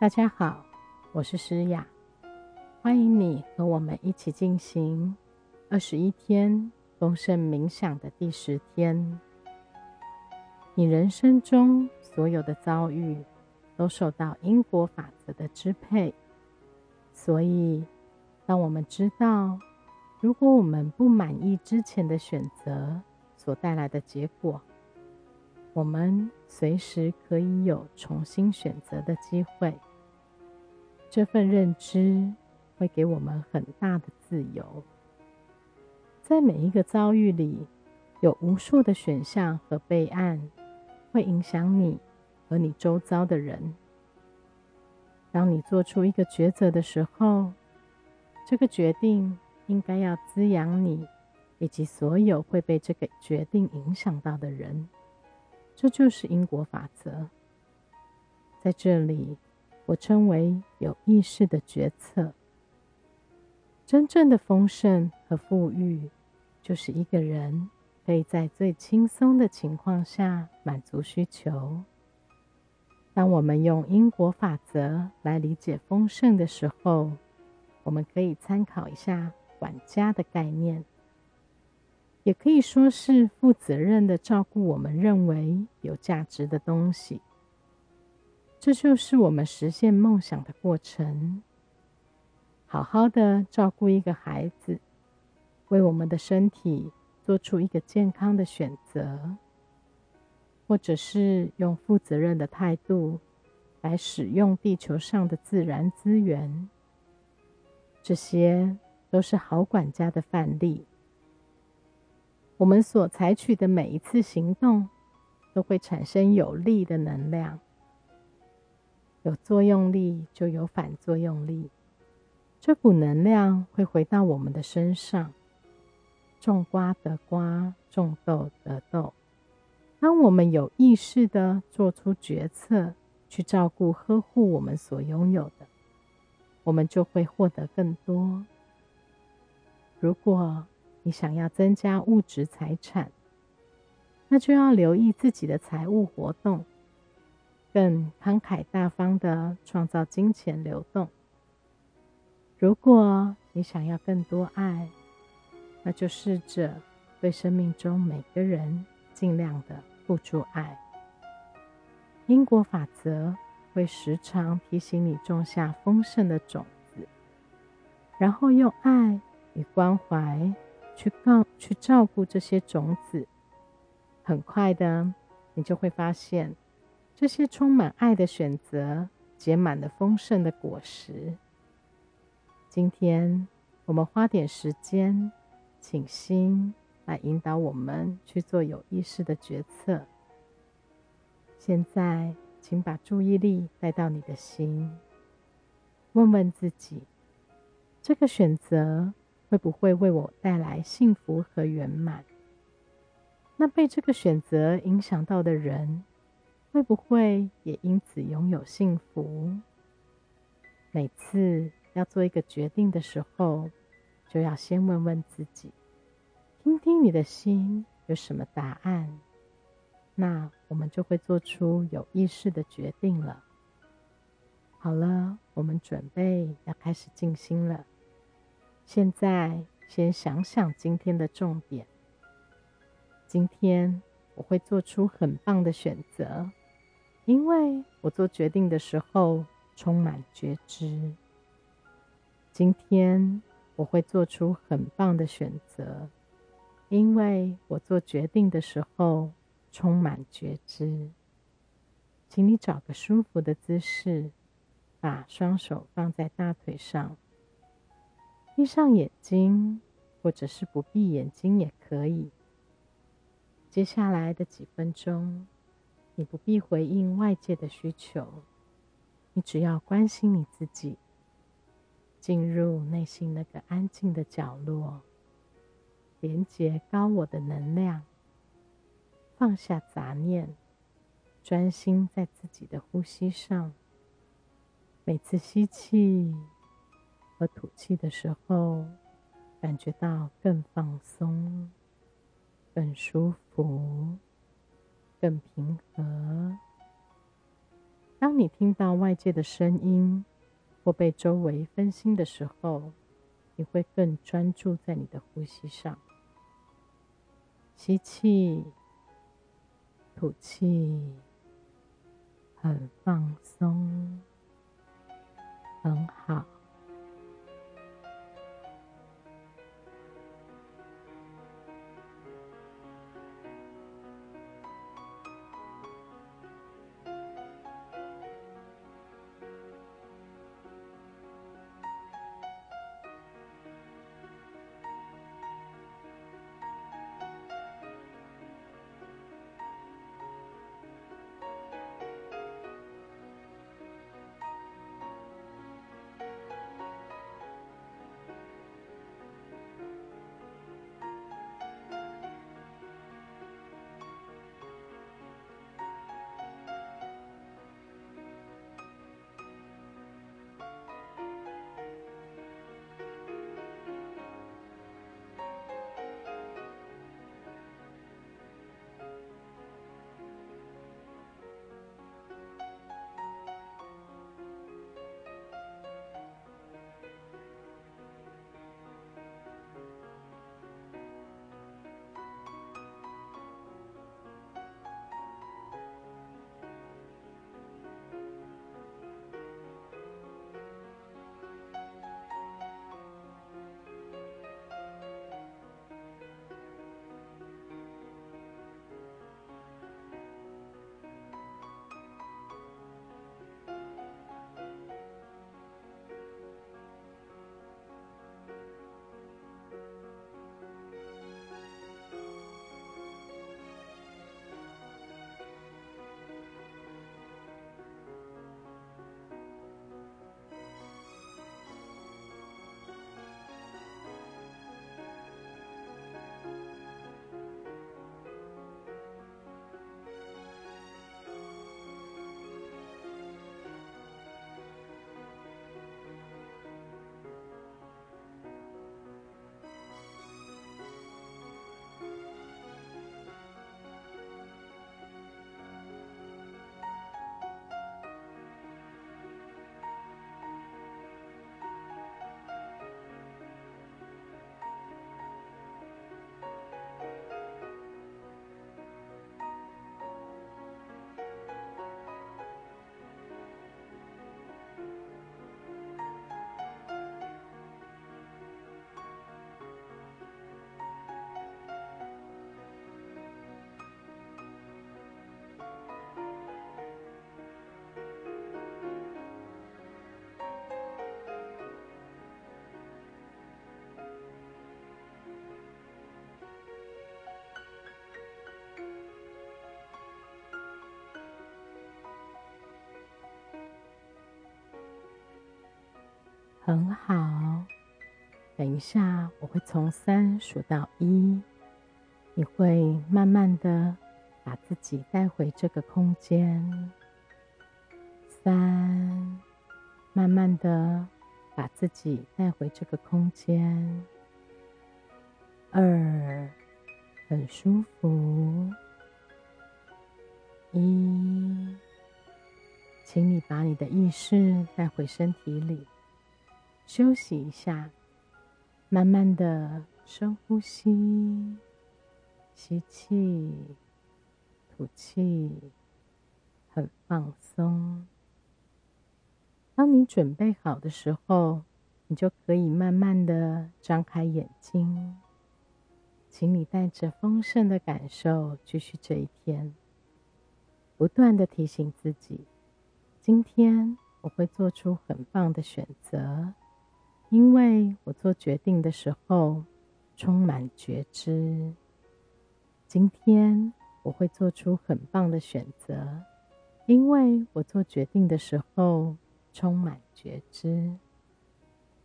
大家好，我是诗雅，欢迎你和我们一起进行二十一天丰盛冥想的第十天。你人生中所有的遭遇都受到因果法则的支配，所以当我们知道，如果我们不满意之前的选择所带来的结果，我们随时可以有重新选择的机会。这份认知会给我们很大的自由。在每一个遭遇里，有无数的选项和备案，会影响你和你周遭的人。当你做出一个抉择的时候，这个决定应该要滋养你以及所有会被这个决定影响到的人。这就是因果法则。在这里。我称为有意识的决策。真正的丰盛和富裕，就是一个人可以在最轻松的情况下满足需求。当我们用因果法则来理解丰盛的时候，我们可以参考一下管家的概念，也可以说是负责任的照顾我们认为有价值的东西。这就是我们实现梦想的过程。好好的照顾一个孩子，为我们的身体做出一个健康的选择，或者是用负责任的态度来使用地球上的自然资源，这些都是好管家的范例。我们所采取的每一次行动，都会产生有利的能量。有作用力就有反作用力，这股能量会回到我们的身上。种瓜得瓜，种豆得豆。当我们有意识的做出决策，去照顾、呵护我们所拥有的，我们就会获得更多。如果你想要增加物质财产，那就要留意自己的财务活动。更慷慨大方的创造金钱流动。如果你想要更多爱，那就试着对生命中每个人尽量的付出爱。因果法则会时常提醒你种下丰盛的种子，然后用爱与关怀去告去照顾这些种子。很快的，你就会发现。这些充满爱的选择，结满了丰盛的果实。今天，我们花点时间，请心来引导我们去做有意识的决策。现在，请把注意力带到你的心，问问自己：这个选择会不会为我带来幸福和圆满？那被这个选择影响到的人。会不会也因此拥有幸福？每次要做一个决定的时候，就要先问问自己，听听你的心有什么答案，那我们就会做出有意识的决定了。好了，我们准备要开始静心了。现在先想想今天的重点。今天我会做出很棒的选择。因为我做决定的时候充满觉知，今天我会做出很棒的选择。因为我做决定的时候充满觉知，请你找个舒服的姿势，把双手放在大腿上，闭上眼睛，或者是不闭眼睛也可以。接下来的几分钟。你不必回应外界的需求，你只要关心你自己，进入内心那个安静的角落，连接高我的能量，放下杂念，专心在自己的呼吸上。每次吸气和吐气的时候，感觉到更放松、更舒服。更平和。当你听到外界的声音或被周围分心的时候，你会更专注在你的呼吸上。吸气，吐气，很放松，很好。很好，等一下我会从三数到一，你会慢慢的把自己带回这个空间。三，慢慢的把自己带回这个空间。二，很舒服。一，请你把你的意识带回身体里。休息一下，慢慢的深呼吸，吸气，吐气，很放松。当你准备好的时候，你就可以慢慢的张开眼睛。请你带着丰盛的感受继续这一天，不断的提醒自己：今天我会做出很棒的选择。因为我做决定的时候充满觉知，今天我会做出很棒的选择。因为我做决定的时候充满觉知，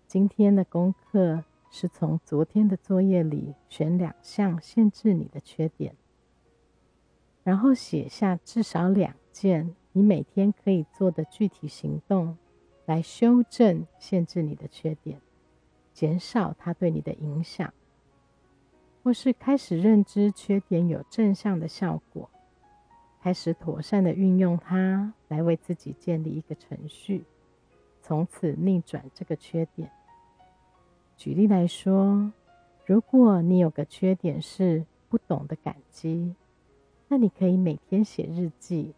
今天的功课是从昨天的作业里选两项限制你的缺点，然后写下至少两件你每天可以做的具体行动。来修正限制你的缺点，减少它对你的影响，或是开始认知缺点有正向的效果，开始妥善的运用它，来为自己建立一个程序，从此逆转这个缺点。举例来说，如果你有个缺点是不懂得感激，那你可以每天写日记，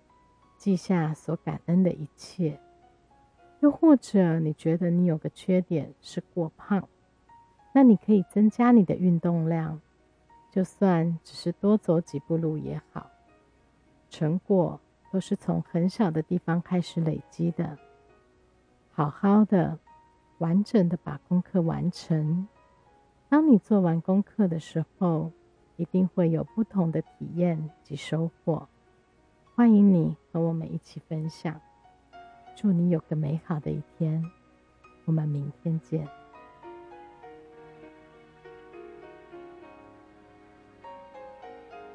记下所感恩的一切。又或者你觉得你有个缺点是过胖，那你可以增加你的运动量，就算只是多走几步路也好。成果都是从很小的地方开始累积的。好好的、完整的把功课完成。当你做完功课的时候，一定会有不同的体验及收获。欢迎你和我们一起分享。祝你有个美好的一天。我们明天见。